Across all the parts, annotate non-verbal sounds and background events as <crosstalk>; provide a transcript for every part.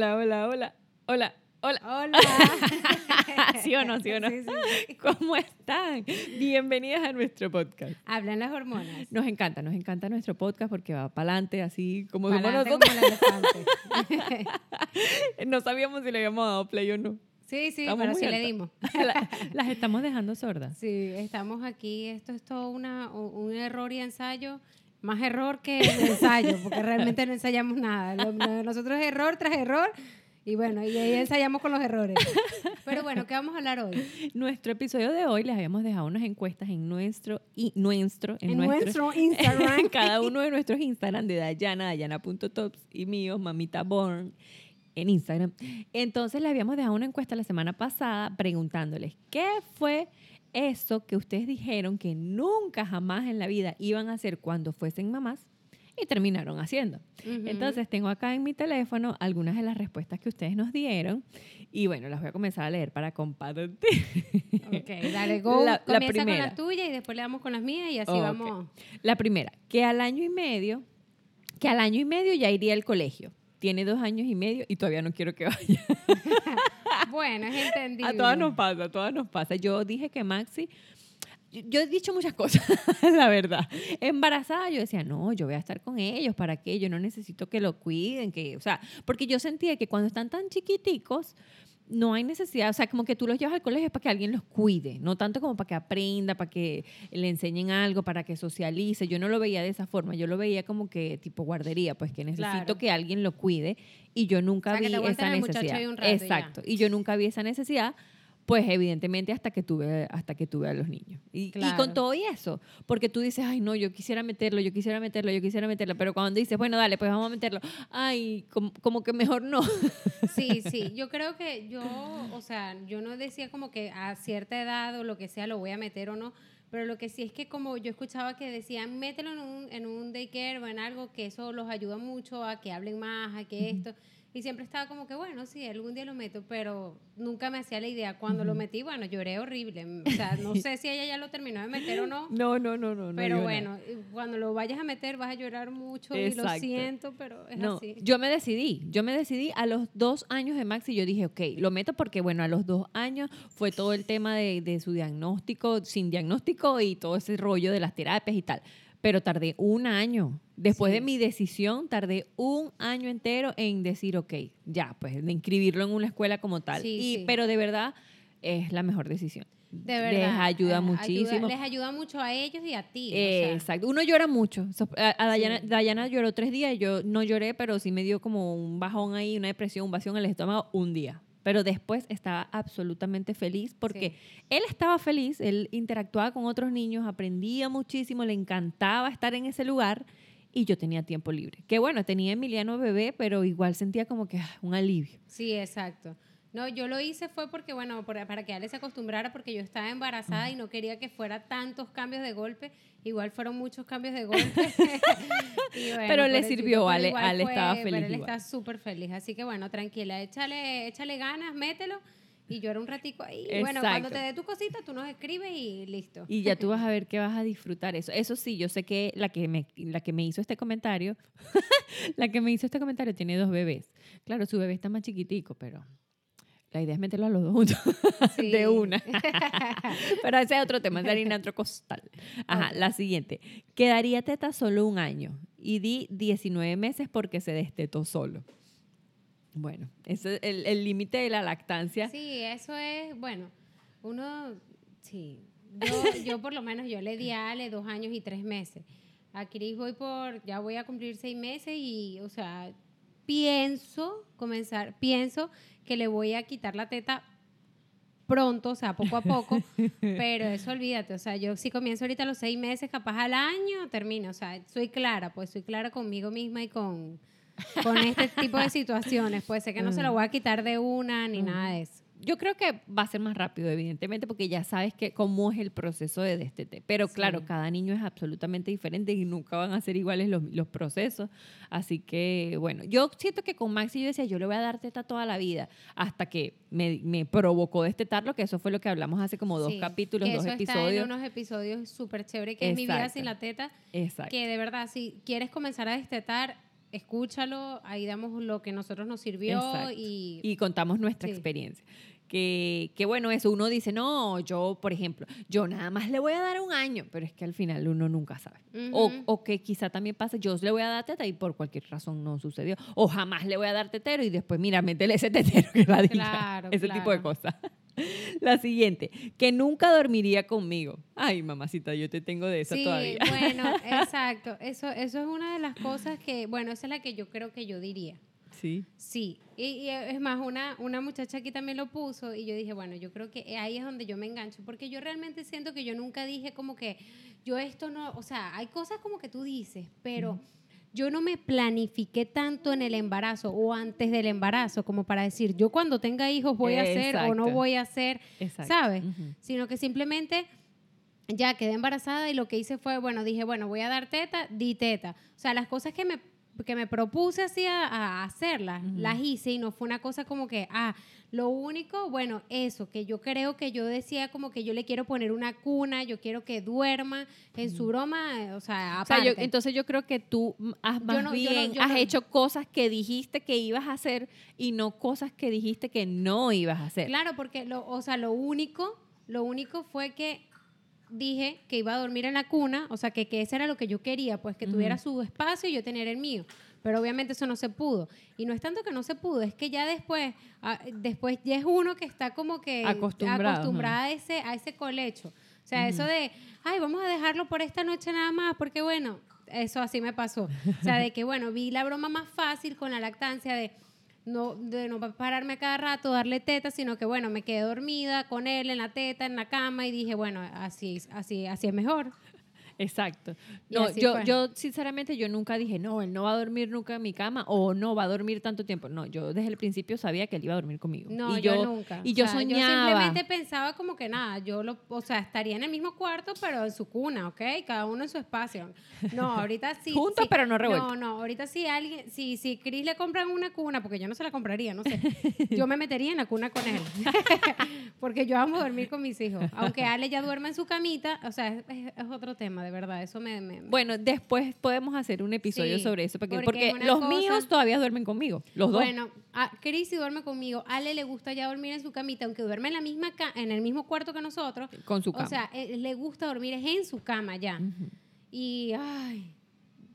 Hola, hola, hola, hola, hola. Hola. <laughs> ¿Sí o no, sí o no? Sí, sí, sí. ¿Cómo están? Bienvenidas a nuestro podcast. Hablan las hormonas. Nos encanta, nos encanta nuestro podcast porque va para adelante, así como somos nosotros. <laughs> No sabíamos si le habíamos dado play o no. Sí, sí, Estamos pero sí le dimos. <laughs> La- Las estamos dejando sordas. Sí, estamos aquí. Esto es todo una, un un error y ensayo. Más error que ensayo, porque realmente no ensayamos nada. Nosotros es error tras error. Y bueno, y ahí ensayamos con los errores. Pero bueno, ¿qué vamos a hablar hoy? Nuestro episodio de hoy les habíamos dejado unas encuestas en nuestro y nuestro en, En nuestro, nuestro Instagram. <laughs> cada uno de nuestros Instagram de Dayana, Dayana.tops y mío, Mamita Born en Instagram. Entonces le habíamos dejado una encuesta la semana pasada preguntándoles qué fue eso que ustedes dijeron que nunca jamás en la vida iban a hacer cuando fuesen mamás y terminaron haciendo. Ujú. Entonces tengo acá en mi teléfono algunas de las respuestas que ustedes nos dieron y bueno, las voy a comenzar a leer para compartir. Ok, dale, <laughs> go. La- la Comienza con primera. las tuyas y después le damos con las mías y así Ok. vamos. La primera, que al año y medio, que al año y medio ya iría al colegio. Tiene dos años y medio y todavía no quiero que vaya. <laughs> Bueno, es entendible. <laughs> A todas nos pasa, a todas nos pasa. Yo dije que Maxi, yo, yo he dicho muchas <laughs> cosas, la verdad. Embarazada yo decía, no, yo voy a estar con ellos, ¿para qué? Yo no necesito que lo cuiden, que, o sea, porque yo sentía que cuando están tan chiquiticos, no hay necesidad, o sea, como que tú los llevas al colegio es para que alguien los cuide, no tanto como para que aprenda, para que le enseñen algo, para que socialice. Yo no lo veía de esa forma, yo lo veía como que tipo guardería, pues que necesito Claro. que alguien lo cuide y yo nunca O sea, que vi te esa necesidad. ahí un rato y ya. Exacto, y yo nunca vi esa necesidad. Pues evidentemente hasta que tuve hasta que tuve a los niños. Y, con todo y eso, porque tú dices, ay no, yo quisiera meterlo, yo quisiera meterlo, yo quisiera meterlo, pero cuando dices, bueno, dale, pues vamos a meterlo, ay, como, como que mejor no. <laughs> Sí, <laughs> sí, yo creo que yo, o sea, yo no decía como que a cierta edad o lo que sea lo voy a meter o no, pero lo que sí es que como yo escuchaba que decían, mételo en un, en un daycare o en algo que eso los ayuda mucho a que hablen más, a que esto, y siempre estaba como que, bueno, sí, algún día lo meto, pero nunca me hacía la idea. Cuando lo metí, bueno, lloré horrible, <laughs> o sea, no sé si ella ya lo terminó de meter o no. No, no, no, no. Pero no. bueno, cuando lo vayas a meter vas a llorar mucho y lo siento, pero es No, así. yo me decidí, yo me decidí a los dos años de Maxi, yo dije, ok, lo meto porque, bueno, a los dos años fue todo el tema de, de su diagnóstico, sin diagnóstico y todo ese rollo de las terapias y tal. Pero tardé un año. Después Sí. de mi decisión, tardé un año entero en decir, ok, ya, pues de inscribirlo en una escuela como tal. Sí, y, sí. Pero de verdad es la mejor decisión. De verdad. Les ayuda eh, muchísimo. les ayuda mucho a ellos y a ti. o sea. Exacto. Uno llora mucho. A, a Dayana, Sí. Dayana lloró tres días. Yo no lloré, pero sí me dio como un bajón ahí, una depresión, un vacío en el estómago un día. Pero después estaba absolutamente feliz porque él estaba feliz, él interactuaba con otros niños, aprendía muchísimo, le encantaba estar en ese lugar y yo tenía tiempo libre. Que bueno, tenía Emiliano bebé, pero igual sentía como que ah, un alivio. Sí, exacto. No, yo lo hice fue porque, bueno, para que Ale se acostumbrara, porque yo estaba embarazada y no quería que fuera tantos cambios de golpe. Igual fueron muchos cambios de golpe. <laughs> <laughs> Y bueno, Pero le sirvió, pero Ale- Ale estaba pero feliz él igual. está súper feliz. Así que bueno, tranquila, échale, échale ganas, mételo. Y llora un ratico ahí. Y Bueno, cuando Exacto. te dé tu cosita, tú nos escribes y listo. Y ya tú vas a ver que vas a disfrutar eso. Eso sí, yo sé que la que me, la que me hizo este comentario, <laughs> la que me hizo este comentario tiene dos bebés. Claro, su bebé está más chiquitico, pero la idea es meterlo a los dos juntos <laughs> Sí. de una. <laughs> pero ese es otro tema, es harina otro costal. Ajá, la siguiente. Quedaría teta solo un año y di 19 meses porque se destetó solo. Bueno, ese es el límite de la lactancia. Sí, eso es, bueno, uno, sí, yo, <laughs> yo por lo menos, yo le di a Ale dos años y tres meses. A Cris voy por, ya voy a cumplir seis meses y, o sea, pienso comenzar, pienso que le voy a quitar la teta pronto, o sea, poco a poco, <laughs> pero eso olvídate, o sea, yo si comienzo ahorita a los seis meses, capaz al año, termino, o sea, soy clara, pues soy clara conmigo misma y con, con este tipo de situaciones, pues sé que no se lo voy a quitar de una ni nada de eso. Yo creo que va a ser más rápido, evidentemente, porque ya sabes que cómo es el proceso de destete. Pero Sí. claro, cada niño es absolutamente diferente y nunca van a ser iguales los, los procesos. Así que, bueno, yo siento que con Maxi yo decía, yo le voy a dar teta toda la vida, hasta que me, me provocó destetarlo, que eso fue lo que hablamos hace como dos Sí, capítulos, que dos eso Está episodios. en unos episodios súper chévere, que es mi vida Exacto. sin la teta, Exacto. que de verdad, si quieres comenzar a destetar, escúchalo, ahí damos lo que nosotros nos sirvió y, y contamos nuestra Sí. experiencia. Que, que bueno, eso uno dice, no, yo, por ejemplo, yo nada más le voy a dar un año, pero es que al final uno nunca sabe. o, o que quizá también pase, yo le voy a dar teta y por cualquier razón no sucedió. O jamás le voy a dar tetero y después, mira, métele ese tetero que la diga. Claro, Ese tipo de cosas. <laughs> La siguiente, que nunca dormiría conmigo. Ay, mamacita, yo te tengo de esa sí, todavía. bueno, <laughs> exacto. Eso, eso es una de las cosas que, bueno, esa es la que yo creo que yo diría. Sí. Sí, y, y es más, una, una muchacha aquí también lo puso y yo dije, bueno, yo creo que ahí es donde yo me engancho, porque yo realmente siento que yo nunca dije como que yo esto no, o sea, hay cosas como que tú dices, pero yo no me planifiqué tanto en el embarazo o antes del embarazo como para decir, yo cuando tenga hijos voy a hacer o no voy a hacer, Exacto. ¿sabes? Sino que simplemente ya quedé embarazada y lo que hice fue, bueno, dije, bueno, voy a dar teta, di teta. O sea, las cosas que me, que me propuse así a, a hacerlas, las hice y no fue una cosa como que, ah, lo único, bueno, eso, que yo creo que yo decía como que yo le quiero poner una cuna, yo quiero que duerma en su broma, eh, o sea, O sea, aparte. yo- entonces yo creo que tú has más no- yo no- bien yo has no- hecho cosas que dijiste que ibas a hacer y no cosas que dijiste que no ibas a hacer. Claro, porque lo, o sea, lo único, lo único fue que dije que iba a dormir en la cuna, o sea, que, que eso era lo que yo quería, pues que tuviera su espacio y yo tener el mío. Pero obviamente eso no se pudo. Y no es tanto que no se pudo, es que ya después, ah, después ya es uno que está como que Acostumbrado, acostumbrada a ese, a ese colecho. O sea, eso de, ay, vamos a dejarlo por esta noche nada más, porque bueno, eso así me pasó. O sea, de que bueno, vi la broma más fácil con la lactancia de no, de no pararme a cada rato, darle teta, sino que bueno, me quedé dormida con él en la teta, en la cama y dije, bueno, así, así, así es mejor. Exacto. No, yo, fue. yo sinceramente yo nunca dije, no, él no va a dormir nunca en mi cama o no va a dormir tanto tiempo. No, yo desde el principio sabía que él iba a dormir conmigo. No, y yo, nunca. Y yo O sea, soñaba. Yo simplemente pensaba como que nada, yo lo, o sea, estaría en el mismo cuarto, pero en su cuna, ¿ok? Cada uno en su espacio. No, ahorita <laughs> sí. Juntos, sí. pero no revueltos. No, no, ahorita sí alguien, si, si Chris le compran una cuna, porque yo no se la compraría, no sé, yo me metería en la cuna con él. <laughs> porque yo amo dormir con mis hijos. Aunque Ale ya duerma en su camita, o sea, es, es- es otro tema, de verdad, eso me... me- Bueno, después podemos hacer un episodio Sí, sobre eso, porque, porque porque los cosa- míos todavía duermen conmigo, los dos. Bueno, a Chris sí duerme conmigo. Ale le gusta ya dormir en su camita, aunque duerme en la misma en el mismo cuarto que nosotros. con su cama. O sea, eh, le gusta dormir es en su cama ya. Ujú. Y ay,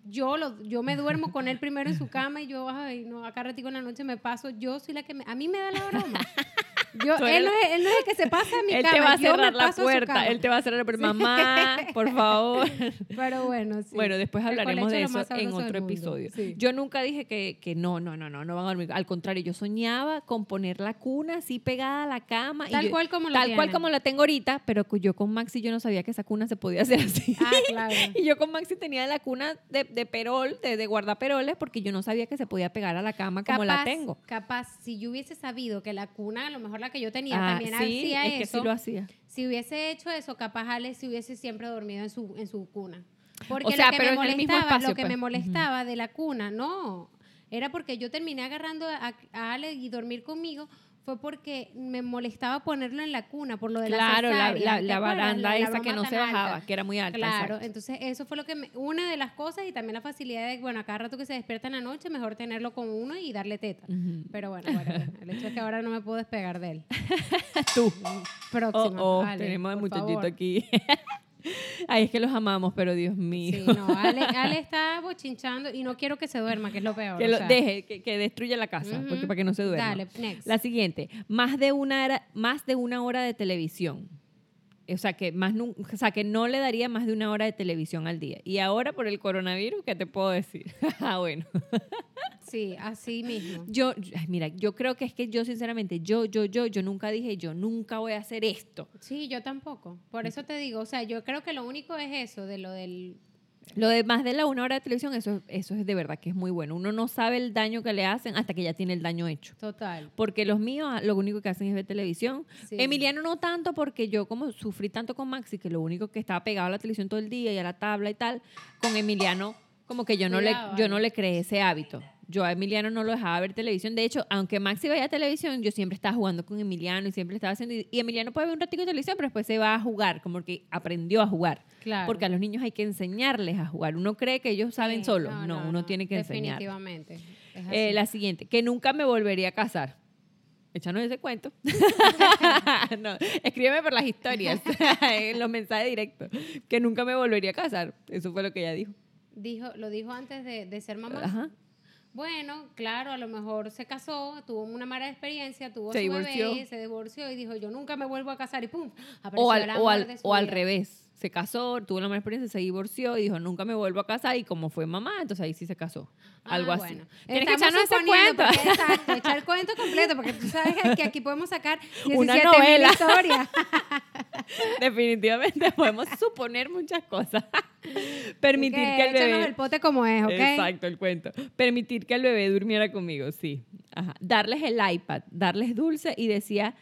yo lo, yo me duermo con él primero en su cama y yo, ay, no, acá ratico en la noche me paso, yo soy la que me, a mí me da la broma. <laughs> Yo, él, no es, él no es el que se pasa a mi él cama, te va a cerrar la puerta, él te va a cerrar la puerta. Mamá, por favor. <laughs> Pero bueno, sí. Bueno, después hablaremos de eso en otro episodio. Sí. Yo nunca dije que, que no, no, no, no, no van a dormir. Al contrario, yo soñaba con poner la cuna así pegada a la cama. y Tal yo- cual como lo Tal cual como la tengo ahorita, pero yo con Maxi yo no sabía que esa cuna se podía hacer así. Ah, claro. <laughs> Y yo con Maxi tenía la cuna de, de perol, de, de guardaperoles, porque yo no sabía que se podía pegar a la cama como la tengo. Capaz, si yo hubiese sabido que la cuna, a lo mejor la que yo tenía, Ah, también sí, hacía es que eso. sí lo hacía. Si hubiese hecho eso, capaz Ale si hubiese siempre dormido en su, en su cuna. Porque O sea, lo que, pero me molestaba, espacio, lo que pues. me molestaba de la cuna, no, era porque yo terminé agarrando a, a Ale y dormir conmigo, fue porque me molestaba ponerlo en la cuna por lo de Claro, la cesárea, la, ¿te la baranda La- esa que no se alta. bajaba, que era muy alta. Claro, exacto. entonces eso fue lo que me- una de las cosas y también la facilidad de, bueno, a cada rato que se despierta en la noche, mejor tenerlo con uno y darle teta. Pero bueno, bueno, el hecho es que ahora no me puedo despegar de él. <laughs> Tú. Próximo. Oh, oh, tenemos por muchachito favor. aquí. <laughs> <laughs> Ay, es que los amamos, pero Dios mío. Sí, no, Ale, <laughs> Ale está bochinchando y no quiero que se duerma, que es lo peor. Que o lo sea. deje, que, que destruya la casa, porque para que no se duerma. Dale, next. La siguiente, más de una más de una hora de televisión. O sea, que más o sea, que no le daría más de una hora de televisión al día. Y ahora por el coronavirus, ¿qué te puedo decir? <laughs> ah, bueno. Sí, así mismo. Yo, ay, mira, yo creo que es que yo sinceramente, yo, yo, yo, yo nunca dije, yo nunca voy a hacer esto. Sí, yo tampoco. Por eso te digo, o sea, yo creo que lo único es eso, de lo del... Lo de más de la una hora de televisión, eso, eso es de verdad que es muy bueno. Uno no sabe el daño que le hacen hasta que ya tiene el daño hecho. Total. Porque los míos ah, lo único que hacen es ver televisión. Sí. Emiliano no tanto porque yo como sufrí tanto con Maxi que lo único que estaba pegado a la televisión todo el día y a la tabla y tal, con Emiliano como que yo no le yo no le creé ese hábito yo a Emiliano no lo dejaba ver televisión. De hecho, aunque Maxi veía televisión, yo siempre estaba jugando con Emiliano y siempre estaba haciendo... Y Emiliano puede ver un ratito de televisión, pero después se va a jugar, como que aprendió a jugar. Claro. Porque a los niños hay que enseñarles a jugar. Uno cree que ellos saben Sí, solos. No, uno tiene que enseñar. Definitivamente. es Eh, así. la siguiente, que nunca me volvería a casar. Échanos ese cuento. <laughs> no, escríbeme por las historias, <laughs> en los mensajes directos. Que nunca me volvería a casar. Eso fue lo que ella dijo. Dijo, lo dijo antes de, de ser mamá. Ajá. Bueno, claro, a lo mejor se casó, tuvo una mala experiencia, tuvo Se su divorció. bebé, se divorció y dijo, yo nunca me vuelvo a casar y pum, O al, o, al, de su o al vida. revés. Se casó, tuvo la mala experiencia, se divorció y dijo, nunca me vuelvo a casar. Y como fue mamá, entonces ahí sí se casó. Ah, Algo así. bueno. Tienes que echarnos ese cuento. porque- exacto, echar el cuento completo, porque tú sabes que aquí podemos sacar 17 Una novela. historias. <laughs> Definitivamente podemos suponer muchas cosas. Permitir que, el bebé... el pote como es, ¿ok? Exacto, el cuento. Permitir que el bebé durmiera conmigo, sí. Ajá. Darles el iPad, darles dulce y decía,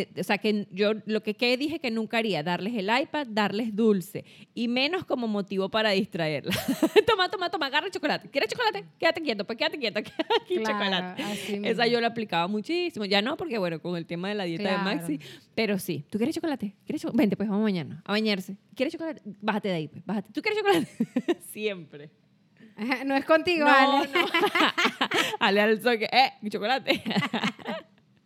eh, o sea, que yo lo que, que dije que nunca haría, darles el iPad, darles dulce y menos como motivo para distraerla. <laughs> toma, toma, toma, agarra el chocolate. ¿Quieres chocolate? Quédate quieto, pues quédate quieto, <laughs> quédate aquí Claro, chocolate. así Esa mismo. yo la aplicaba muchísimo. Ya no, porque bueno, con el tema de la dieta Claro. de Maxi. Pero sí. ¿Tú quieres chocolate? ¿Quieres chocolate? Vente, pues vamos mañana a bañarse. ¿Quieres chocolate? Bájate de ahí, pues. Bájate. ¿Tú quieres chocolate? <laughs> Siempre. No es contigo, No, Ale. no. Ale al soque. ¡Eh! mi chocolate.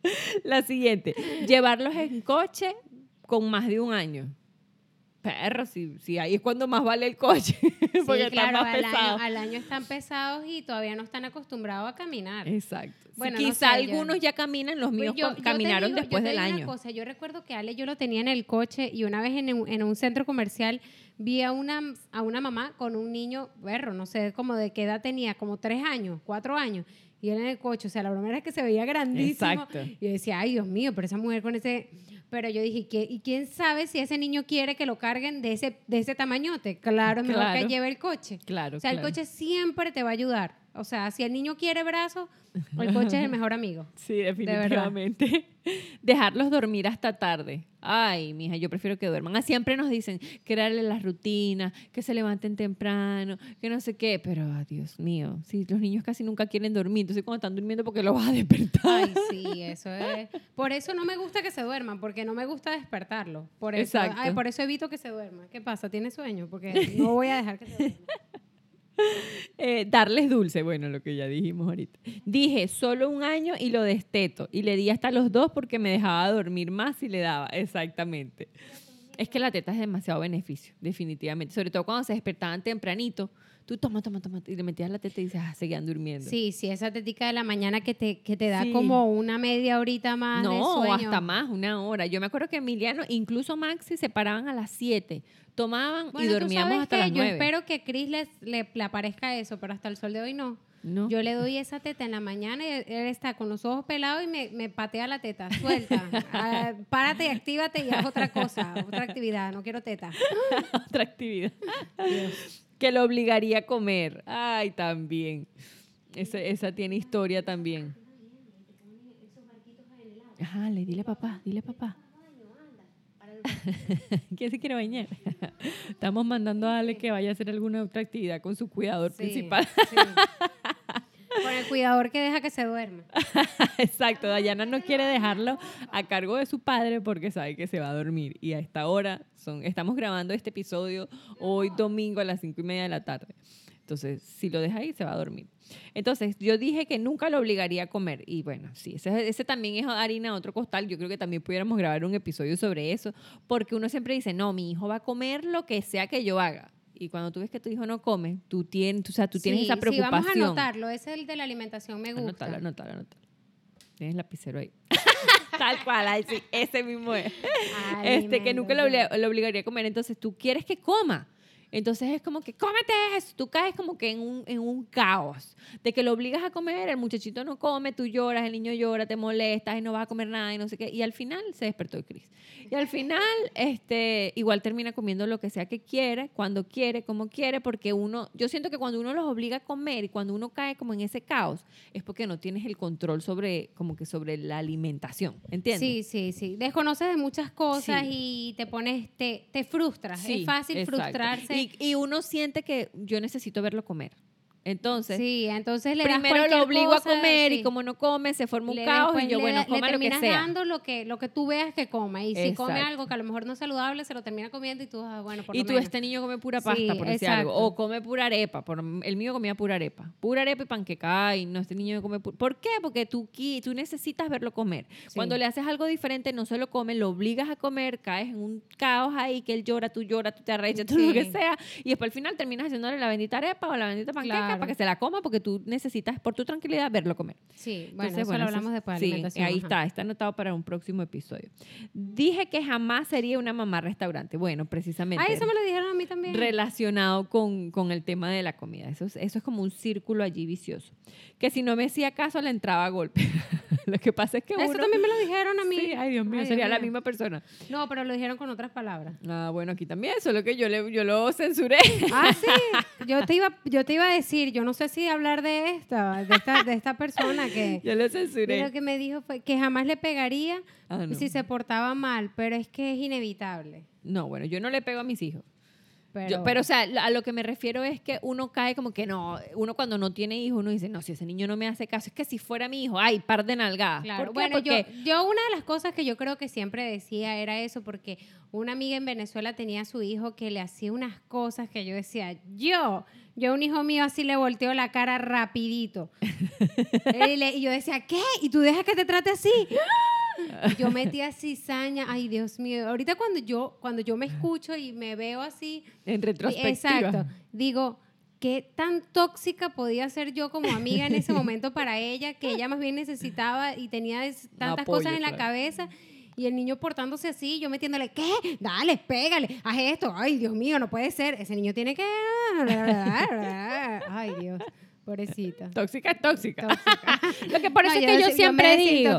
<laughs> La siguiente. Llevarlos en coche con más de un año. Perro, si, si ahí es cuando más vale el coche. <laughs> Porque Sí, está claro, más al año, al año están pesados y todavía no están acostumbrados a caminar. Exacto. Sí, Bueno, no quizá yo- algunos ya caminan, los míos Pues yo- co- yo caminaron digo- después yo te del digo año. Una cosa, yo recuerdo que Ale yo lo tenía en el coche y una vez en un, en un centro comercial vi a una, a una mamá con un niño, berro, no sé como de qué edad tenía, como tres años, cuatro años, y él en el coche. O sea, la broma era que se veía grandísimo. Exacto. Y yo decía, ay, Dios mío, pero esa mujer con ese... Pero yo dije, ¿qué- ¿y quién sabe si ese niño quiere que lo carguen de ese, de ese tamañote? Claro, mejor Claro. que lleve el coche. Claro, O sea, claro. el coche siempre te va a ayudar. O sea, si el niño quiere brazos, <laughs> el coche es el mejor amigo. Sí, definitivamente. <laughs> Dejarlos dormir hasta tarde. Ay, mija, yo prefiero que duerman. Ah, siempre nos dicen crearle las rutinas, que se levanten temprano, que no sé qué. Pero, ah, Dios mío, sí, los niños casi nunca quieren dormir. Entonces, cuando están durmiendo, porque los vas a <laughs> despertar. Ay, sí, eso es. Por eso no me gusta que se duerman, porque no me gusta despertarlo. Por eso, Exacto. ay, por eso evito que se duerma. ¿Qué pasa? ¿Tiene sueño? Porque no voy a dejar que se duerma. <laughs> Eh, darles dulce, bueno, lo que ya dijimos ahorita. Dije, solo un año y lo desteto. Y le di hasta los dos porque me dejaba dormir más y le daba. Exactamente. Es que la teta es demasiado beneficio, definitivamente. Sobre todo cuando se despertaban tempranito. Tú toma, toma, toma. Y le metías la teta y dices, ah, seguían durmiendo. Sí, sí, esa tetica de la mañana que te, que te da Sí. como una media horita más de No, sueño. hasta más, una hora. Yo me acuerdo que Emiliano, incluso Maxi, se paraban a las 7, tomaban Bueno, y tú dormíamos sabes hasta qué? las Yo 9. espero que Chris les, le, le aparezca eso, pero hasta el sol de hoy no. ¿No? Yo le doy esa teta en la mañana y él está con los ojos pelados y me, me patea la teta. Suelta. <laughs> Ah, párate y actívate y haz otra cosa, otra actividad. No quiero teta. <laughs> otra actividad. Que lo obligaría a comer. Ay, también. Esa, esa tiene historia también. Ajá, le dile papá, dile papá. <laughs> ¿Quién se quiere bañar? <laughs> Estamos mandando a Ale que vaya a hacer alguna otra actividad con su cuidador Sí, principal. sí. El cuidador que deja que se duerma. <laughs> Exacto, Dayana no quiere dejarlo a cargo de su padre porque sabe que se va a dormir. Y a esta hora son, estamos grabando este episodio hoy domingo a las cinco y media de la tarde. Entonces, si lo deja ahí, se va a dormir. Entonces, yo dije que nunca lo obligaría a comer. Y bueno, sí, ese, ese también es harina otro costal. Yo creo que también pudiéramos grabar un episodio sobre eso. Porque uno siempre dice, no, mi hijo va a comer lo que sea que yo haga. Y cuando tú ves que tu hijo no come, tú tienes, o sea, tú tienes Sí, esa Sí, preocupación. vamos a anotarlo. Ese es el de la alimentación, me gusta. Anótalo, anótalo, anótalo. Tienes lapicero ahí. <laughs> Tal cual, ahí sí, ese mismo es. Este, que nunca lo obligaría a comer. Entonces, tú quieres que coma. Entonces es como que, cómete eso. Tú caes como que en un, en un caos. De que lo obligas a comer, el muchachito no come, tú lloras, el niño llora, te molestas y no vas a comer nada y no sé qué. Y al final se despertó el Cris. Y al final, <laughs> este, igual termina comiendo lo que sea que quiere, cuando quiere, como quiere, porque uno, yo siento que cuando uno los obliga a comer y cuando uno cae como en ese caos, es porque no tienes el control sobre, como que sobre la alimentación. ¿Entiendes? Sí, sí, sí. Desconoces de muchas cosas Sí. y te pones, te, te frustras. Sí, es fácil exacto. frustrarse. Y, y uno siente que yo necesito verlo comer. Entonces, Sí, entonces le primero lo obligo a comer y como no come, se forma un Le- caos después y yo, le bueno, le lo que sea. dando lo que, lo que tú veas que come. Y si come algo que a lo mejor no es saludable, se lo termina comiendo y tú, ah, bueno, por Y lo tú, menos. este niño come pura pasta, Sí, por decir algo. O come pura arepa. Por, el mío comía pura arepa. Pura arepa y panqueca. Y no, este niño come pura... ¿Por qué? Porque tú, tú necesitas verlo comer. Sí. Cuando le haces algo diferente, no se lo come, lo obligas a comer, caes en un caos ahí, que él llora, tú lloras, tú te arrechas, tú lo que sea. Y después al final terminas haciéndole la bendita arepa o la bendita panqueca Claro. Para que se la coma porque tú necesitas, por tu tranquilidad, verlo comer. Sí, bueno, Entonces, eso bueno, lo hablamos es- después de sí, alimentación. ahí ajá. está, está anotado para un próximo episodio. Dije que jamás sería una mamá restaurante. Bueno, precisamente Ah, eso me lo dijeron a mí también. relacionado con, con el tema de la comida. Eso es, eso es como un círculo allí vicioso. Que si no me hacía caso, le entraba a golpe. <laughs> lo que pasa es que eso uno... también me lo dijeron a mí. Sí, ay Dios mío, Ay, sería Dios la mío. misma persona. No, pero lo dijeron con otras palabras. Ah, bueno, aquí también, solo que yo, le, yo lo censuré. Ah, sí. <laughs> Yo te iba, yo te iba a decir, yo no sé si hablar de esta, de esta, de esta persona que <laughs> yo lo censuré. lo que me dijo fue que jamás le pegaría Ah, no. si se portaba mal, pero es que es inevitable. No, bueno, yo no le pego a mis hijos. Pero, Yo- pero, o sea, a lo que me refiero es que uno cae como que no, uno cuando no tiene hijos, uno dice, no, si ese niño no me hace caso, es que si fuera mi hijo, ay, par de nalgadas. Claro, bueno, yo, yo una de las cosas que yo creo que siempre decía era eso, porque una amiga en Venezuela tenía a su hijo que le hacía unas cosas que yo decía, yo, yo a un hijo mío así le volteo la cara rapidito. <laughs> y, le- y yo decía, ¿qué? ¿Y tú dejas que te trate así? <laughs> Y <laughs> yo metía cizaña, ay Dios mío, ahorita cuando yo, cuando yo me escucho y me veo así, en retrospectiva. Exacto. Digo, ¿qué tan tóxica podía ser yo como amiga en ese momento para ella, que ella más bien necesitaba y tenía tantas apoyo, cosas en la claro. cabeza? Y el niño portándose así, yo metiéndole, ¿qué? Dale, pégale, haz esto. Ay, Dios mío, no puede ser. Ese niño tiene que... Ay, Dios, pobrecita. Tóxica es tóxica. Tóxica. <laughs> Lo que por No, eso es que yo siempre digo. <laughs>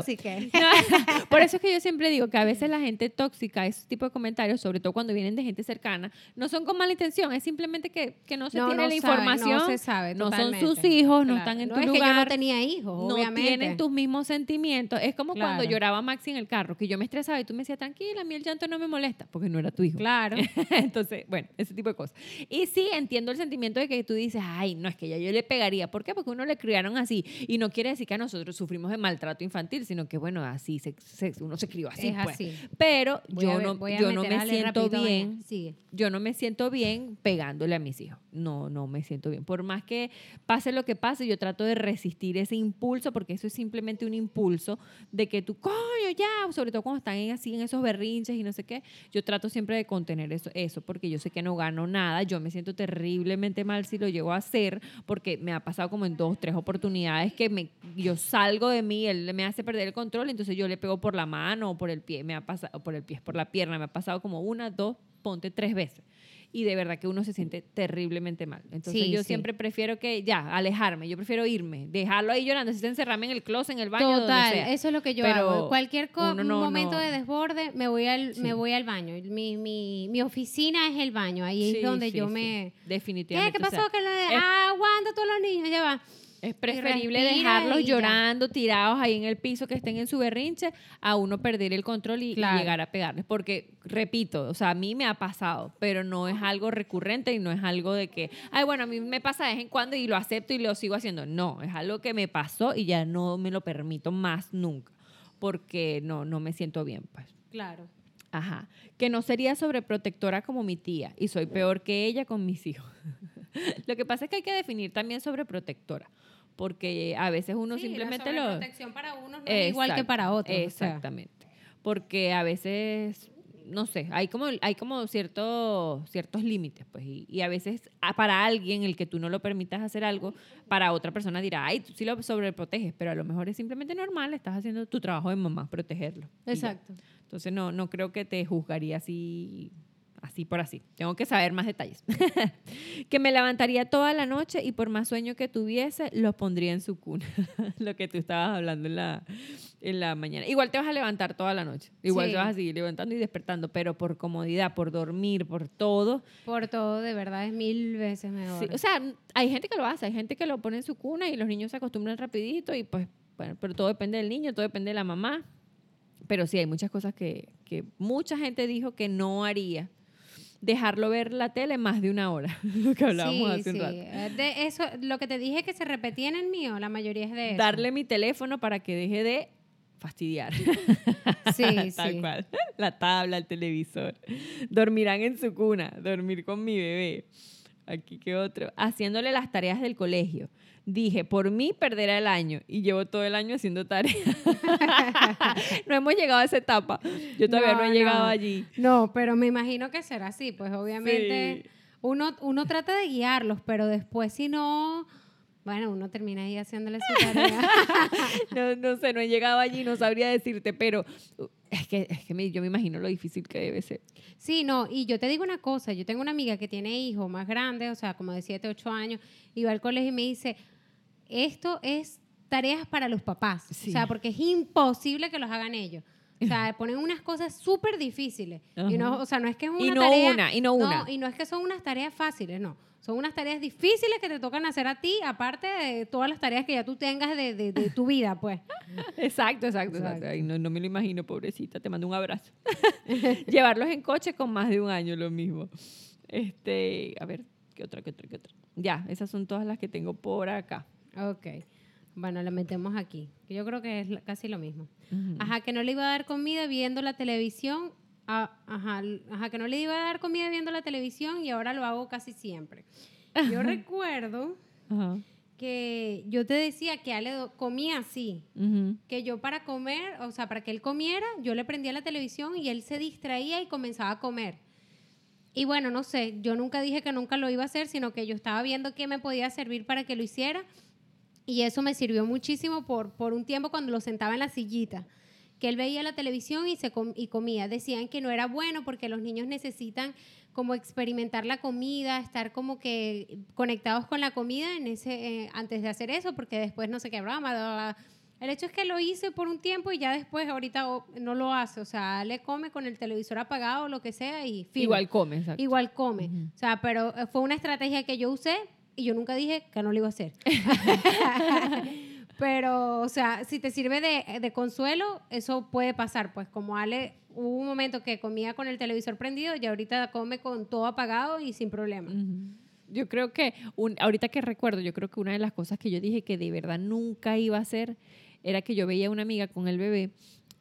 No, por eso es que yo siempre digo que a veces la gente tóxica, ese tipo de comentarios, sobre todo cuando vienen de gente cercana, no son con mala intención, es simplemente que, que no se No, tiene la sabe, información, no se sabe no son sus hijos, no están en No, tu es lugar. que yo no tenía hijos, no tienen tus mismos sentimientos. Es como cuando lloraba Maxi en el carro, que yo me estresaba y tú me decías, tranquila, a mí el llanto no me molesta, porque no era tu hijo. Claro. <laughs> Entonces, bueno, ese tipo de cosas. Y sí, entiendo el sentimiento de que tú dices, ay, no, es que ya yo le pegaría. ¿Por qué? Porque uno le criaron así. Y no quiere decir que a nosotros sufrimos de maltrato infantil, sino que, bueno, así se, se- uno se crió así. es pues. así. Pero Voy yo a no, yo no me siento bien. Sigue. Yo no me siento bien pegándole a mis hijos. No, no me siento bien. Por más que pase lo que pase, yo trato de resistir ese impulso, porque eso es simplemente un impulso de que tú, coño, ya, sobre todo cuando están en, así en esos berrinches y no sé qué. Yo trato siempre de contener eso, eso, porque yo sé que no gano nada. Yo me siento terriblemente mal si lo llego a hacer, porque me ha pasado como en dos, tres oportunidades que me, yo salgo de mí, él me hace perder el control, entonces yo le pego por la mano o por el pie, me ha pasado, por el pie, por la pierna, me ha pasado como una, dos, ponte tres veces. Y de verdad que uno se siente terriblemente mal. Entonces Sí, yo sí. siempre prefiero que ya, alejarme, yo prefiero irme, dejarlo ahí llorando, si encerrarme en el closet, en el baño, donde Total, sea. eso es lo que yo Pero hago. Cualquier no- momento no- de desborde, me voy al, Sí. me voy al baño. Mi, mi, mi oficina es el baño, ahí es donde yo me... ¿Qué? Definitivamente. ¿Qué o sea, pasó? que lo de... es- Ah, aguanta todos los niños, ya va. Es preferible dejarlos llorando, tirados ahí en el piso, que estén en su berrinche, a uno perder el control y, llegar a pegarles. Porque, repito, o sea, a mí me ha pasado, pero no es algo recurrente y no es algo de que, ay, bueno, a mí me pasa de vez en cuando y lo acepto y lo sigo haciendo. No, es algo que me pasó y ya no me lo permito más nunca, porque no, no me siento bien, pues. Claro. Ajá. Que no sería sobreprotectora como mi tía y soy peor que ella con mis hijos. <laughs> lo que pasa es que hay que definir también sobreprotectora, porque a veces uno Sí, la simplemente lo... sobreprotección para unos no es igual que para otros. o sea. Exactamente. Porque a veces, no sé, hay como, hay como ciertos, ciertos límites, pues, y, y a veces para alguien el que tú no lo permitas hacer algo, para otra persona dirá, ay, tú sí lo sobreproteges, pero a lo mejor es simplemente normal, estás haciendo tu trabajo de mamá, protegerlo. Exacto. Entonces no, no creo que te juzgaría así, así por así. Tengo que saber más detalles. <laughs> que me levantaría toda la noche y por más sueño que tuviese, lo pondría en su cuna. <laughs> Lo que tú estabas hablando en la, en la mañana. Igual te vas a levantar toda la noche. Igual Sí. te vas a seguir levantando y despertando, pero por comodidad, por dormir, por todo. Por todo, de verdad, es mil veces mejor. Sí, o sea, hay gente que lo hace, hay gente que lo pone en su cuna y los niños se acostumbran rapidito y pues, bueno, pero todo depende del niño, todo depende de la mamá. Pero sí, hay muchas cosas que, que mucha gente dijo que no haría dejarlo ver la tele más de una hora, <laughs> lo que hablábamos Sí, hace un rato. Eh, De eso, lo que te dije que se repetía en el mío, la mayoría es de eso. Darle mi teléfono para que deje de fastidiar. Sí, <laughs> Tal sí. cual. La tabla, el televisor. Dormirán en su cuna, dormir con mi bebé. Aquí que otro. Haciéndole las tareas del colegio. Dije, por mí perderá el año. Y llevo todo el año haciendo tareas. <laughs> no hemos llegado a esa etapa. Yo todavía no, No, he llegado no. allí. No, pero me imagino que será así, pues obviamente Sí. uno, uno trata de guiarlos, pero después si no, bueno, uno termina ahí haciéndole su tarea. <laughs> No, no sé, no he llegado allí, no sabría decirte, pero es que, es que me- yo me imagino lo difícil que debe ser. Sí, no, y yo te digo una cosa, yo tengo una amiga que tiene hijos más grandes, o sea, como de 7, 8 años, y va al colegio y me dice, esto es tareas para los papás, Sí. o sea, porque es imposible que los hagan ellos. O sea, <laughs> ponen unas cosas súper difíciles. Y no, o sea, no es que es una Y no tarea... una, y no una. y no es que son unas tareas fáciles, no. Son unas tareas difíciles que te tocan hacer a ti, aparte de todas las tareas que ya tú tengas de, de- de tu vida, pues. <laughs> Exacto, exacto, exacto. Exacto. Ay, no, no me lo imagino, pobrecita. Te mando un abrazo. <laughs> Llevarlos en coche con más de un año, lo mismo. Este, a ver, ¿qué otra, qué otra, qué otra? Ya, esas son todas las que tengo por acá. Ok. Bueno, la metemos aquí. que Yo creo que es casi lo mismo. Ajá, que no le iba a dar comida viendo la televisión. Ajá, ajá, que no le iba a dar comida viendo la televisión y ahora lo hago casi siempre. Yo recuerdo Ajá. que yo te decía que Ale comía así. Ujú. Que yo para comer, o sea, para que él comiera, yo le prendía la televisión y él se distraía y comenzaba a comer. Y bueno, no sé, yo nunca dije que nunca lo iba a hacer, sino que yo estaba viendo qué me podía servir para que lo hiciera. Y eso me sirvió muchísimo por, por un tiempo cuando lo sentaba en la sillita, que él veía la televisión y, se com- y comía. Decían que no era bueno porque los niños necesitan como experimentar la comida, estar como que conectados con la comida en ese, eh, antes de hacer eso, porque después no bla, bla. El hecho es que lo hice por un tiempo y ya después ahorita oh, no lo hace. O sea, le come con el televisor apagado o lo que sea y. Igual come, exacto. Igual come. O sea, pero eh, fue una estrategia que yo usé y yo nunca dije que no lo iba a hacer. <laughs> pero, o sea, si te sirve de, de consuelo, eso puede pasar. Pues como Ale, hubo un momento que comía con el televisor prendido y ahorita come con todo apagado y sin problema. Yo creo que, un- ahorita que recuerdo, yo creo que una de las cosas que yo dije que de verdad nunca iba a hacer era que yo veía a una amiga con el bebé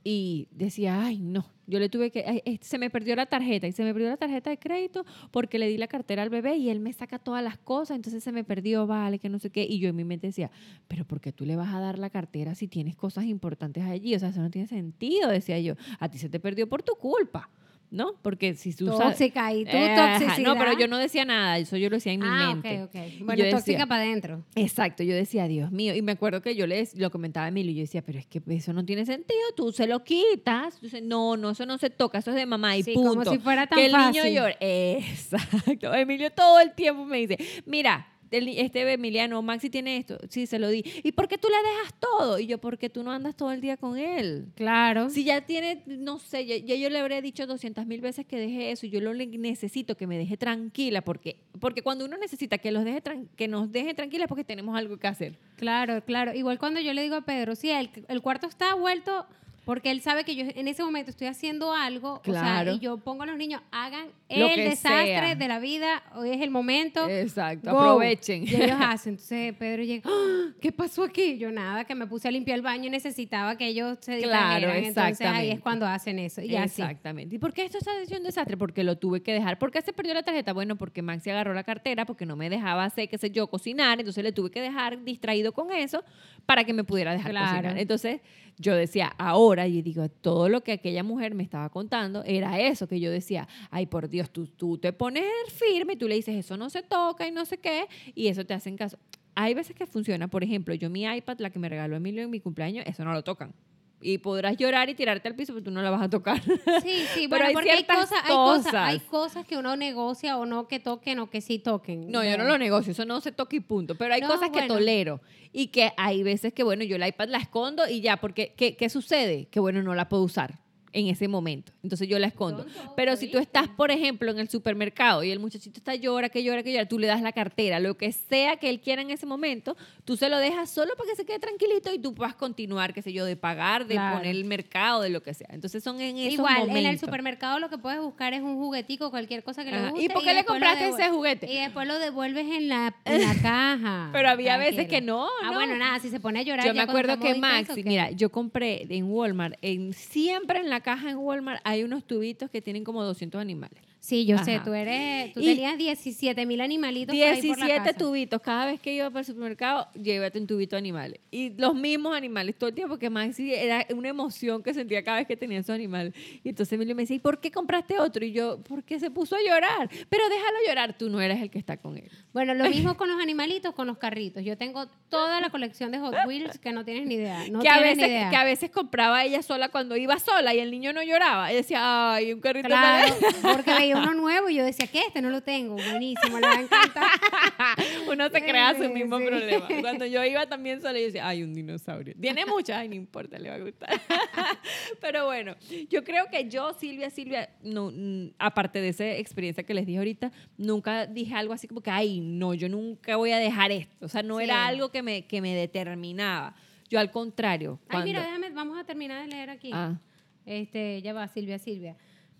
y decía, ay, no, yo le tuve que, eh, se me perdió la tarjeta y se me perdió la tarjeta de crédito porque le di la cartera al bebé y él me saca todas las cosas, entonces se me perdió, vale, que no sé qué. Y yo en mi mente decía, pero ¿por qué tú le vas a dar la cartera si tienes cosas importantes allí? O sea, eso no tiene sentido, decía yo. A ti se te perdió por tu culpa, ¿no? Porque si tú usas... Tóxica y tú Eh, toxicidad. No, pero yo no decía nada, eso yo lo decía en mi ah, mente. ok, ok. Y Bueno, yo tóxica para adentro. Exacto, yo decía, Dios mío, y me acuerdo que yo le dec- lo comentaba a Emilio, y yo decía, pero es que eso no tiene sentido, tú se lo quitas. No, no, eso no se toca, eso es de mamá y Sí, punto. como si fuera tan que el fácil. niño llore. <laughs> Exacto. Emilio todo el tiempo me dice, mira, este Emiliano, Maxi tiene esto, sí, se lo di. ¿Y por qué tú le dejas todo? Y yo, porque tú no andas todo el día con él. Claro. Si ya tiene, no sé, ya, ya yo le habré dicho 200 mil veces que deje eso, y yo lo necesito que me deje tranquila, porque, porque cuando uno necesita que, los deje que nos deje tranquila es porque tenemos algo que hacer. Claro, claro. Igual cuando yo le digo a Pedro, sí, el, el cuarto está vuelto porque él sabe que yo en ese momento estoy haciendo algo, Claro. o sea, y yo pongo a los niños, hagan Lo el desastre sea. de la vida, hoy es el momento. Exacto, go. aprovechen. Y ellos <laughs> hacen. Entonces Pedro llega, ¡Ah! ¿qué pasó aquí? Yo nada, que me puse a limpiar el baño y necesitaba que ellos se Claro, distrajeran. Entonces ahí es cuando hacen eso. Y así. Exactamente. ¿Y por qué esto está un desastre? Porque lo tuve que dejar. ¿Por qué se perdió la tarjeta? Bueno, porque Maxi agarró la cartera, porque no me dejaba hacer, qué sé yo, cocinar. Entonces le tuve que dejar distraído con eso para que me pudiera dejar Claro. cocinar. Entonces yo decía, ahora, y digo, todo lo que aquella mujer me estaba contando era eso, que yo decía, ay, por Dios, tú, tú te pones firme y tú le dices, eso no se toca y no sé qué, y eso te hacen caso. Hay veces que funciona, por ejemplo, yo mi iPad, la que me regaló Emilio en mi cumpleaños, eso no lo tocan. Y podrás llorar y tirarte al piso, pero tú no la vas a tocar. Sí, sí, <laughs> Pero bueno, hay porque hay cosas, hay cosas, hay cosas que uno negocia o no que toquen o que sí toquen. No, yo no lo negocio, eso no se toca y punto. Pero hay No, cosas que tolero. Y que hay veces que, bueno, yo el iPad la escondo y ya, porque ¿qué, qué sucede? Que, bueno, no la puedo usar. En ese momento. Entonces yo la escondo. Pero si tú estás, por ejemplo, en el supermercado y el muchachito está llora, que llora, que llora, tú le das la cartera, lo que sea que él quiera en ese momento, tú se lo dejas solo para que se quede tranquilito y tú puedas continuar, qué sé yo, de pagar, de Claro. poner el mercado, de lo que sea. Entonces son en esos Igual, momentos. en el supermercado lo que puedes buscar es un juguetico, cualquier cosa que le guste. ¿Y por qué le compraste ese juguete? Y después lo devuelves en la, en la <laughs> caja. Pero había veces que no, Ah, no. bueno, nada, si se pone a llorar. Yo me acuerdo que Maxi, mira, yo compré en Walmart, en, siempre en la caja en Walmart hay unos tubitos que tienen como 200 animales. Sí, yo sé, tú eres, tú Y- tenías 17 mil animalitos por ahí por la 17 casa. tubitos. Cada vez que iba para el supermercado, llévate un tubito de animales. Y los mismos animales todo el tiempo, porque Maxi era una emoción que sentía cada vez que tenía esos animales. Y entonces Emilio me decía, ¿y por qué compraste otro? Y yo, porque se puso a llorar. Pero déjalo llorar, tú no eres el que está con él. Bueno, lo mismo <laughs> con los animalitos, con los carritos. Yo tengo toda la colección de Hot Wheels que no tienes ni idea. No que, a veces, ni idea. que a veces compraba ella sola cuando iba sola y el niño no lloraba. Y decía, ay, un carrito Claro, porque <laughs> uno nuevo y yo decía, ¿qué? Este no lo tengo. Buenísimo, le va a encantar. <laughs> Uno se crea su Sí, mismo sí. problema. <laughs> Cuando yo iba también sola, yo decía, ay, un dinosaurio. Tiene muchas, ay, no importa, le va a gustar. <laughs> Pero bueno, yo creo que yo, Silvia, Silvia, no, mm, aparte de esa experiencia que les dije ahorita, nunca dije algo así como que, ay, no, yo nunca voy a dejar esto. O sea, no Sí. era algo que me, que me determinaba. Yo al contrario. Ay, mira, déjame, vamos a terminar de leer aquí. Ah. Este, ya va, Silvia, Silvia.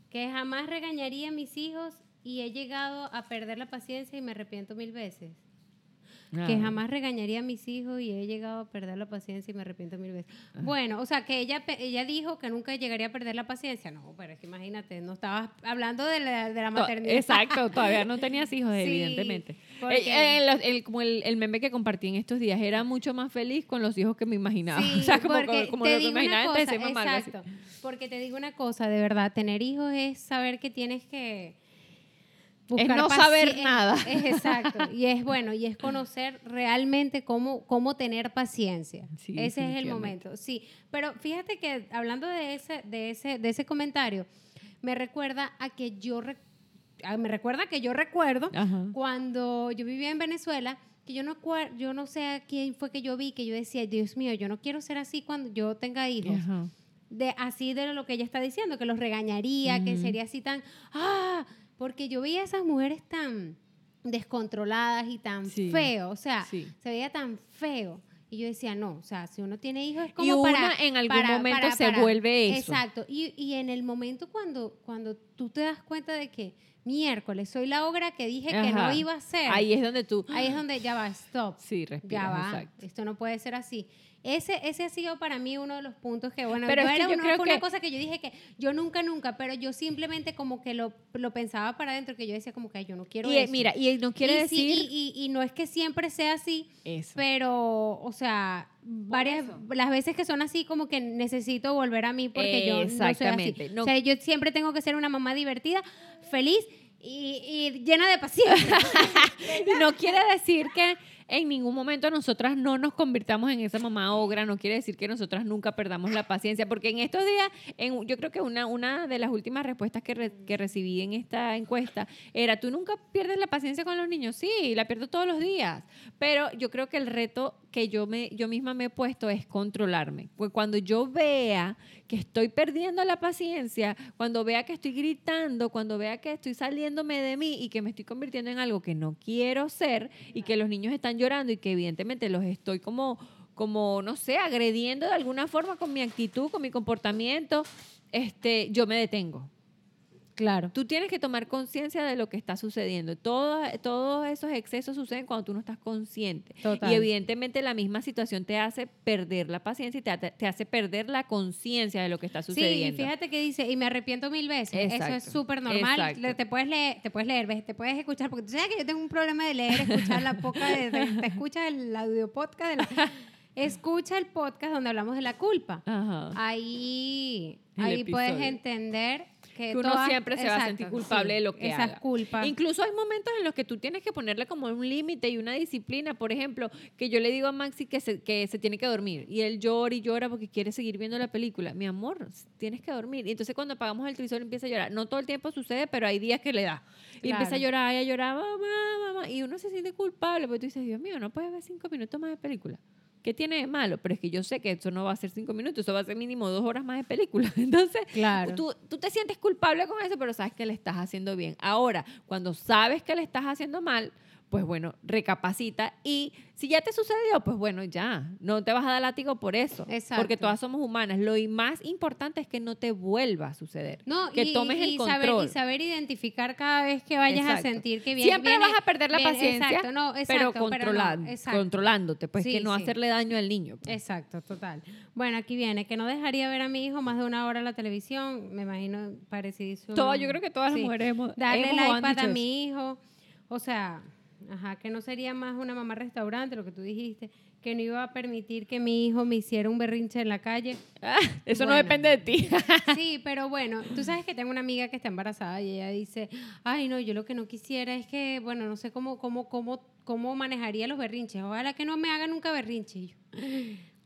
Que jamás regañaría a mis hijos y he llegado a perder la paciencia y me arrepiento mil veces. Que jamás regañaría a mis hijos y he llegado a perder la paciencia y me arrepiento mil veces. Bueno, o sea, que ella, ella dijo que nunca llegaría a perder la paciencia. No, pero es que imagínate, no estabas hablando de la, de la maternidad. Exacto, <laughs> todavía no tenías hijos, Sí, evidentemente. Eh, eh, el- como el, el meme que compartí en estos días, era mucho más feliz con los hijos que me imaginaba. <laughs> Sí, o sea, como, te lo que digo una imaginaba antes de cosa, ser mamá. algo así. exacto, porque te digo una cosa, de verdad, tener hijos es saber que tienes que buscar no saber es- nada. <laughs> Es, exacto, y es bueno, y es conocer realmente cómo, cómo tener paciencia. Sí, ese es el momento, sí. Pero fíjate que hablando de ese, de ese, de ese comentario, me recuerda a que yo me recuerda que yo recuerdo Ajá. cuando yo vivía en Venezuela, que yo no, yo no sé a quién fue que yo vi, que yo decía, Dios mío, yo no quiero ser así cuando yo tenga hijos. Ajá. De, así de lo que ella está diciendo, que los regañaría, que sería así tan, ah, porque yo veía a esas mujeres tan descontroladas y tan Sí. feo, o sea, Sí. se veía tan feo. Y yo decía, no, o sea, si uno tiene hijos es como Y para... una en algún para- momento para- se vuelve eso. Exacto. Y, y en el momento cuando, cuando tú te das cuenta de que, miércoles, soy la obra que dije que no iba a ser. Ahí es donde tú... Ahí es donde ya va, stop. Sí, respiras, Ya va, exacto. esto no puede ser así. Ese, ese ha sido para mí uno de los puntos que, bueno, Pero yo es que era yo una, creo fue una que- cosa que yo dije que yo nunca, nunca, pero yo simplemente como que lo, lo pensaba para adentro, que yo decía como que "Ay, yo no quiero Y eh, eso. mira, y no quiere Y sí, decir... y, y- y no es que siempre sea así, Eso. pero, o sea, varias, las veces que son así como que necesito volver a mí porque yo no soy así. No- O sea, yo siempre tengo que ser una mamá divertida, feliz y, y llena de paciencia. Y <laughs> <laughs> no quiere decir que en ningún momento nosotras no nos convirtamos en esa mamá ogra, no quiere decir que nosotras nunca perdamos la paciencia, porque en estos días, yo creo que una, de las últimas respuestas que, re- que recibí en esta encuesta era, ¿tú nunca pierdes la paciencia con los niños? Sí, la pierdo todos los días, pero yo creo que el reto que yo, me, yo misma me he puesto es controlarme. Pues cuando yo vea que estoy perdiendo la paciencia, cuando vea que estoy gritando, cuando vea que estoy saliéndome de mí y que me estoy convirtiendo en algo que no quiero ser y que los niños están llorando y que evidentemente los estoy como, como no sé, agrediendo de alguna forma con mi actitud, con mi comportamiento, este, yo me detengo. Claro. Tú tienes que tomar conciencia de lo que está sucediendo. Todo- todos esos excesos suceden cuando tú no estás consciente. Total. Y evidentemente la misma situación te hace perder la paciencia y te, hace- te hace perder la conciencia de lo que está Sí, y sucediendo. fíjate que dice, y me arrepiento mil veces. Eso es Exacto, súper normal. exacto. Te puedes leer, te puedes leer, te puedes escuchar, porque tú sabes que yo tengo un problema de leer, escuchar la poca de, de- te escuchas el audio podcast de la- escucha el podcast donde hablamos de la culpa. Ajá. Ahí, El ahí puedes entender que, que uno todas- siempre se va a sentir culpable sí, de lo que esas haga. culpas. Incluso hay momentos en los que tú tienes que ponerle como un límite y una disciplina. Por ejemplo, que yo le digo a Maxi que se, que se tiene que dormir y él llora y llora porque quiere seguir viendo la película. Mi amor, tienes que dormir. Y entonces cuando apagamos el televisor empieza a llorar. No todo el tiempo sucede, pero hay días que le da. Y Claro. empieza a llorar y a llorar, mamá, mamá. Y uno se siente culpable porque tú dices, Dios mío, no puedes ver cinco minutos más de película. ¿Qué tiene de malo? Pero es que yo sé que eso no va a ser cinco minutos, eso va a ser mínimo dos horas más de película. <laughs> Entonces, Claro. tú, tú te sientes culpable con eso, pero sabes que le estás haciendo bien. Ahora, cuando sabes que le estás haciendo mal, pues bueno, recapacita y si ya te sucedió, pues bueno, ya, no te vas a dar látigo por eso, Exacto. porque todas somos humanas. Lo más importante es que no te vuelva a suceder, No, que y, tomes y el saber, control. y saber identificar cada vez que vayas Exacto. a sentir que viene. Siempre viene- vas a perder la viene- paciencia, exacto, no, pero, exacto, no, controlan- exacto. controlándote, pues Sí, que no sí. hacerle daño al niño. pues. Exacto, total. Bueno, aquí viene, que no dejaría ver a mi hijo más de una hora la televisión, me imagino parecidísimo. Todo, yo creo que todas las Sí. mujeres hemos, Darle hemos el iPad a mi hijo, o sea, ajá, que no sería más una mamá restaurante, lo que tú dijiste, que no iba a permitir que mi hijo me hiciera un berrinche en la calle. Ah, eso no depende de ti. <laughs> Sí, pero bueno, tú sabes que tengo una amiga que está embarazada y ella dice, ay no, yo lo que no quisiera es que, bueno, no sé cómo, cómo, cómo, cómo manejaría los berrinches. Ojalá que no me haga nunca berrinche. Y yo,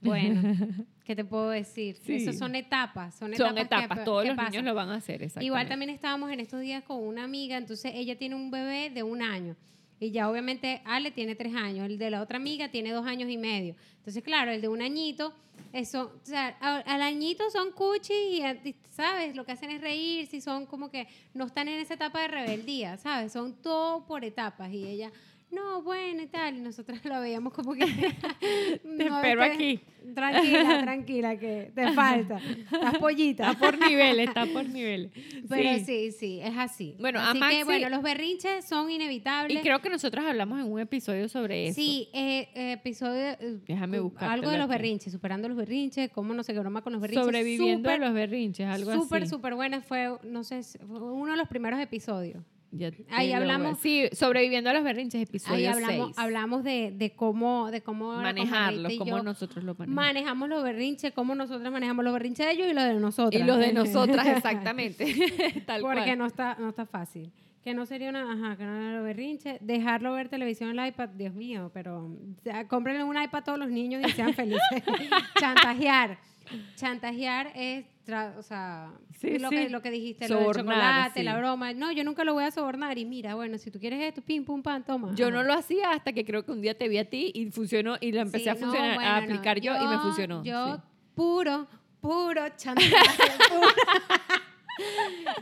bueno, <laughs> ¿qué te puedo decir? Sí. Esas son etapas, son etapas. Son que- etapas, todos que los niños lo van a hacer. Igual también estábamos en estos días con una amiga, entonces ella tiene un bebé de un año. Y ya obviamente Ale tiene tres años, el de la otra amiga tiene dos años y medio. Entonces, claro, el de un añito, eso, o sea, al añito son cuchis eh, y, ¿sabes? Lo que hacen es reír, si son como que no están en esa etapa de rebeldía, ¿sabes? Son todo por etapas. Y ella, no, bueno y tal. Y nosotros lo <laughs> veíamos como que... <laughs> Te <laughs> "No, espero es que- aquí". Tranquila, tranquila, que te falta. Estás pollita. Está por niveles, está por niveles. Pero Sí. sí, sí, es así. Bueno, a así que Maxi- bueno, los berrinches son inevitables. Y creo que nosotros hablamos en un episodio sobre eso. Sí, eh, episodio. eh, Déjame uh, buscártelo Algo de los aquí. berrinches, superando los berrinches, cómo no se broma con los berrinches. Sobreviviendo a los berrinches, algo así. Súper, súper buena. Fue, no sé, fue uno de los primeros episodios. Ya Ahí hablamos- Sí, sobreviviendo a los berrinches, episodio Ahí hablamos, 6. hablamos de, de cómo, de cómo Manejarlos, cómo nosotros lo manejamos. manejamos los berrinches, cómo nosotros manejamos los berrinches de ellos y los de nosotros. y los de <laughs> nosotras, exactamente. <laughs> Tal Porque cual. no está, no está fácil. Que no sería una, ajá, que no era lo berrinche. Dejarlo ver televisión en el iPad, Dios mío, pero cómprenle un iPad a todos los niños y sean felices. <laughs> Chantajear. Chantajear es, tra- o sea, Sí, lo, sí. Que, lo que dijiste, lo del Sobornar, chocolate, sí. la broma. No, yo nunca lo voy a sobornar. Y mira, bueno, si tú quieres esto, pim, pum, pam, toma. Yo no lo hacía hasta que creo que un día te vi a ti y funcionó y lo empecé a no, funcionar, bueno, a no. aplicar yo, y me funcionó. Yo, puro, puro chantaje. <laughs> puro.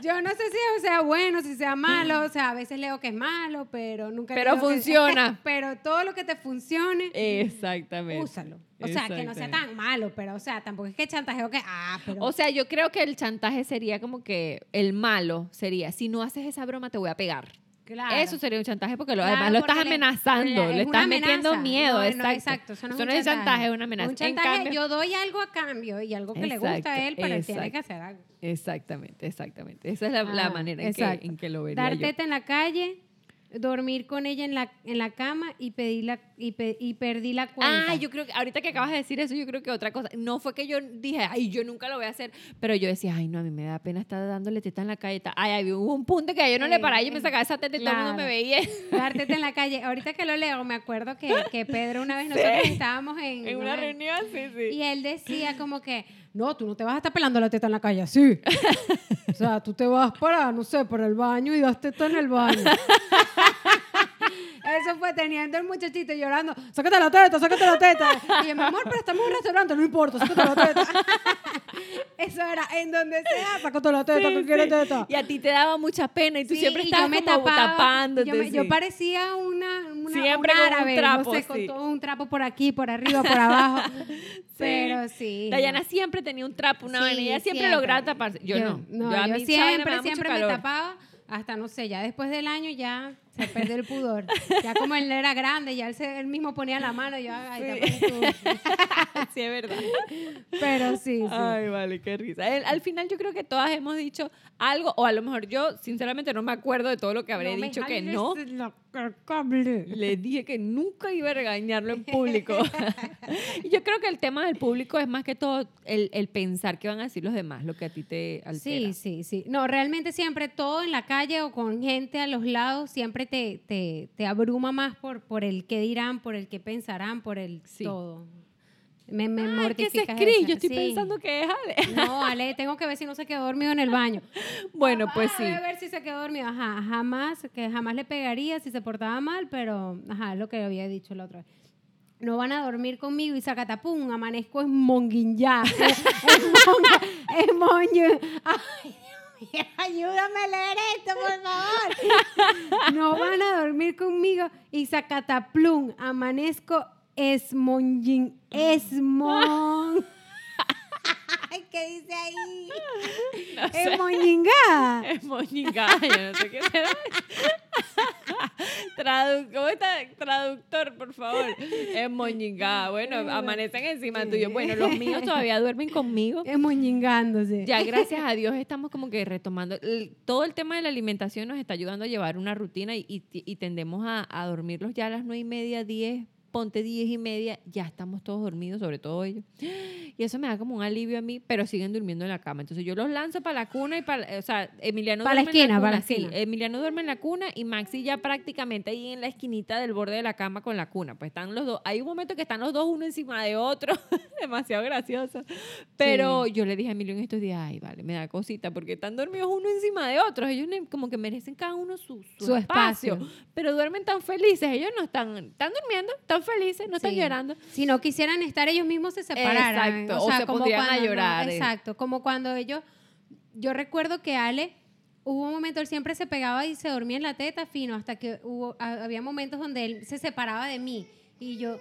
Yo no sé si sea bueno, si sea malo. O sea, a veces leo que es malo, pero nunca. Pero que- funciona. <laughs> pero todo lo que te funcione, Exactamente. úsalo. O sea, que no sea tan malo, pero, o sea, tampoco es que chantajeo que. Ah, pero. O sea, yo creo que el chantaje sería como que el malo sería, si no haces esa broma te voy a pegar. Claro. Eso sería un chantaje porque lo, Claro, además lo estás le- amenazando, es le estás metiendo miedo. No, no, exacto. eso no es Eso un es chantaje, chantaje. es una amenaza. Un En chantaje, cambio- yo doy algo a cambio y algo que le gusta a él, pero él tiene que hacer algo. Exactamente, exactamente. Esa es la, la Ah, manera en que, exacto. en que lo vería Dar teta en la calle, dormir con ella en la, en la cama y, pedir la, y, pe- y perdí la cuenta. Ah, yo creo que ahorita que acabas de decir eso, yo creo que otra cosa, no fue que yo dije, ay, yo nunca lo voy a hacer, pero yo decía, ay, no, a mí me da pena estar dándole teta en la calle. Ay, hubo un punto que yo no le Sí, paraba y yo me eh, sacaba esa teta y todo el mundo me veía Dar teta en la calle. Ahorita que lo leo, me acuerdo que, que Pedro una vez <laughs> nosotros estábamos en, en una reunión, sí, sí. Y él decía como que, no, tú no te vas a estar pelando la teta en la calle así. o sea, tú te vas para, no sé, para el baño y das teta en el baño. <laughs> Eso fue teniendo el muchachito llorando, sácate la teta, sácate la teta. Y yo, mi amor, pero estamos en un restaurante, no importa, sácate la teta. Eso era, en donde sea, sácate la teta, Sí, tú quieres sí. teta. Y a ti te daba mucha pena y tú Sí, siempre estabas como tapándote. Yo, me- yo sí. parecía una, una Siempre un con un árabe, trapo, no sé, con sí. todo un trapo por aquí, por arriba, por abajo. <laughs> Pero sí. Dayana siempre tenía un trapo, una Sí, vaina, y ella siempre, lograba taparse. Yo, no. No, a yo vaina siempre, siempre me tapaba. Hasta, no sé, ya después del año ya se perdió el pudor. Ya como él era grande, ya él, se- él mismo ponía la mano y yo, ay, Sí. <laughs> sí, es verdad. Pero sí, sí. Ay, vale, qué risa. El- al final yo creo que todas hemos dicho algo, o a lo mejor yo, sinceramente, no me acuerdo de todo lo que habré No dicho que jales no. El cable. Le dije que nunca iba a regañarlo en <laughs> público. <laughs> y yo creo que el tema del público es más que todo el, el pensar que van a decir los demás, lo que a ti te altera. Sí, sí, sí. No, realmente siempre todo en la calle o con gente a los lados siempre te, te, te abruma más por, por el qué dirán, por el qué pensarán, por el Sí. todo. Me, me que se escribe. esa. Yo estoy Sí. pensando que es Ale. <laughs> No, Ale, tengo que ver si no se quedó dormido en el baño. <laughs> Bueno, pues Ah, sí. Voy a ver si se quedó dormido. Ajá, jamás, que jamás le pegaría si se portaba mal, pero ajá, es lo que había dicho la otra vez. no van a dormir conmigo y sacatapum, amanezco en Monguinyá. <laughs> en Monyo- Ay, Dios mío, ayúdame a leer esto, por favor. No van a dormir conmigo y sacataplum, amanezco esmonyin, esmon. <laughs> ¿qué dice ahí? <laughs> No sé. Esmoñingá. Es moñingada, yo no sé qué será. <laughs> Tradu- ¿Cómo está? Traductor, por favor. Es moñingada. Bueno, amanecen encima tuyo. Bueno, los míos todavía duermen conmigo. Esmoñingándose. Ya, gracias a Dios, estamos como que retomando. todo el tema de la alimentación nos está ayudando a llevar una rutina y, y- y tendemos a, a dormirlos ya a las nueve y media, diez, ponte diez y media, ya estamos todos dormidos, sobre todo ellos. Y eso me da como un alivio a mí, pero siguen durmiendo en la cama. Entonces yo los lanzo para la cuna y para, o sea, Emiliano Pa' la duerme en esquina, pa' la cuna, sí, esquina. Emiliano duerme en la cuna y Maxi ya prácticamente ahí en la esquinita del borde de la cama con la cuna. Pues están los dos, hay un momento que están los dos uno encima de otro, <laughs> demasiado gracioso. Pero yo le dije a Emilio en estos días, ay, vale, me da cosita, porque están dormidos uno encima de otros. Ellos como que merecen cada uno su, su, Su espacio, espacio. pero duermen tan felices. Ellos no están, están durmiendo, están felices, no están llorando. Si no quisieran estar ellos mismos se separaran. O se pondrían a cuando no- llorar, eh. exacto, como cuando ellos, yo recuerdo que Ale, hubo un momento, él siempre se pegaba y se dormía en la teta fino, hasta que hubo, ha- había momentos donde él se separaba de mí. Y yo,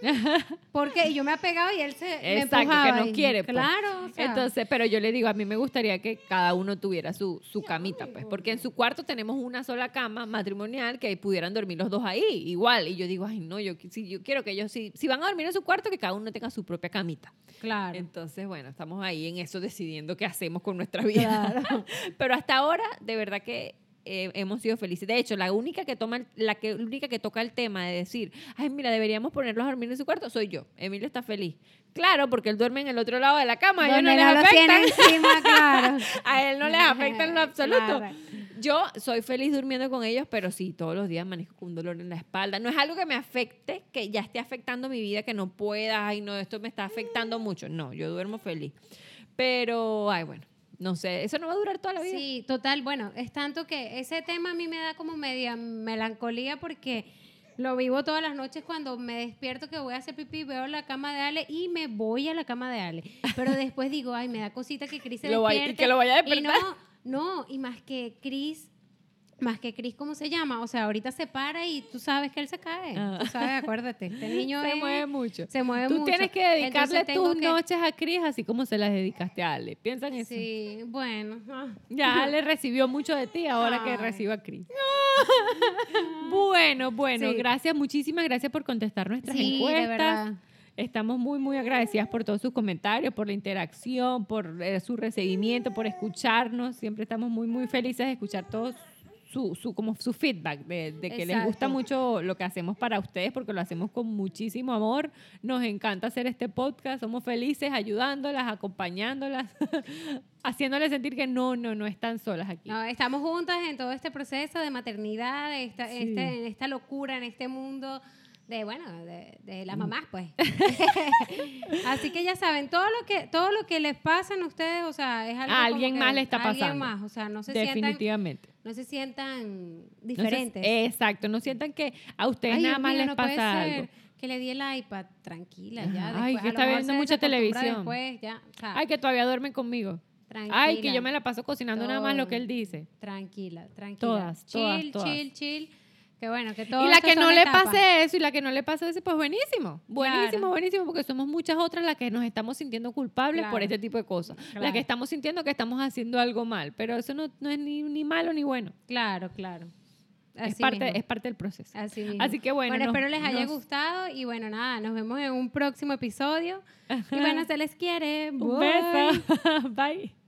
<laughs> porque yo me apegaba y él se me Exacto, que empujaba no y- quiere, pues. Claro, o sea, Entonces, pero yo le digo, a mí me gustaría que cada uno tuviera su, su camita, pues, porque en su cuarto tenemos una sola cama matrimonial que pudieran dormir los dos ahí, igual. Y yo digo, ay, no, yo, si, yo quiero que ellos, si, si van a dormir en su cuarto, que cada uno tenga su propia camita. claro. Entonces, bueno, estamos ahí en eso decidiendo qué hacemos con nuestra <laughs> vida. <laughs> Pero hasta ahora, de verdad que eh, hemos sido felices. De hecho, la única que toma, el- la que única que toca el tema de decir, ay, mira, deberíamos ponerlos a dormir en su cuarto, soy yo. Emilio está feliz. Claro, porque él duerme en el otro lado de la cama. A ellos no les no lo tiene afecta. encima, <laughs> claro. A él no les afecta en lo absoluto. Claro. Yo soy feliz durmiendo con ellos, pero sí, todos los días amanezco con un dolor en la espalda. No es algo que me afecte, que ya esté afectando mi vida, que no pueda, ay, no, esto me está afectando mucho. No, yo duermo feliz. Pero, ay, bueno, no sé, eso no va a durar toda la vida. Sí, total. Bueno, es tanto que ese tema a mí me da como media melancolía porque lo vivo todas las noches cuando me despierto que voy a hacer pipí, veo la cama de Ale y me voy a la cama de Ale. Pero después digo, ay, me da cosita que Cris se Lo vaya- y despierte. que lo vaya a Y despertar. no, no, y más que Cris, más que Cris, ¿cómo se llama? O sea, ahorita se para y tú sabes que él se cae. Ah. Tú sabes, acuérdate. Este niño se es- mueve mucho. Se mueve Tú mucho. tienes que dedicarle tus que- noches a Cris así como se las dedicaste a Ale. Piensa en eso. Sí, bueno. ah. Ya <laughs> Ale recibió mucho de ti, ahora que reciba a Cris. <laughs> bueno, bueno, Sí. gracias, muchísimas gracias por contestar nuestras Sí, de encuestas. verdad. Estamos muy, muy agradecidas por todos sus comentarios, por la interacción, por eh, su recibimiento, por escucharnos. Siempre estamos muy, muy felices de escuchar todo su, su, como su feedback, de, de que les gusta mucho lo que hacemos para ustedes, porque lo hacemos con muchísimo amor. Nos encanta hacer este podcast, somos felices ayudándolas, acompañándolas, <laughs> haciéndoles sentir que no, no, no están solas aquí. No, estamos juntas en todo este proceso de maternidad, esta, Sí. este- en esta locura, en este mundo de, bueno, de, de Mm. las mamás, pues. <laughs> <laughs> Así que ya saben, todo lo que todo lo que les pasa a ustedes, o sea, es algo A alguien más le está a alguien pasando. más, o sea, no se sientan Definitivamente. no se sientan No se- diferentes. exacto, no sientan que a ustedes Ay, nada más mío, les no pasa algo. Que le di el iPad, tranquila, ya. Ajá. Ay, después, que está viendo mucha televisión. Después, ya, o sea, Ay, que todavía duermen conmigo. tranquila. Ay, que yo me la paso cocinando nada más lo Todo. que él dice. Tranquila, tranquila. Todas, todas, chill, todas. chill, chill. Que bueno, que todo y la que no le etapas. pase eso y la que no le pase eso, pues buenísimo. Buenísimo, Claro. buenísimo, porque somos muchas otras las que nos estamos sintiendo culpables por este tipo de cosas. Las Claro. que estamos sintiendo que estamos haciendo algo mal. Pero eso no, no es ni, ni malo ni bueno. Claro, claro. Es parte, mismo. es parte del proceso. Así mismo. Así que bueno, nos- espero les haya nos- gustado y bueno, nada, nos vemos en un próximo episodio. Y bueno, <laughs> se les quiere. Un Bye. beso. Bye. <laughs>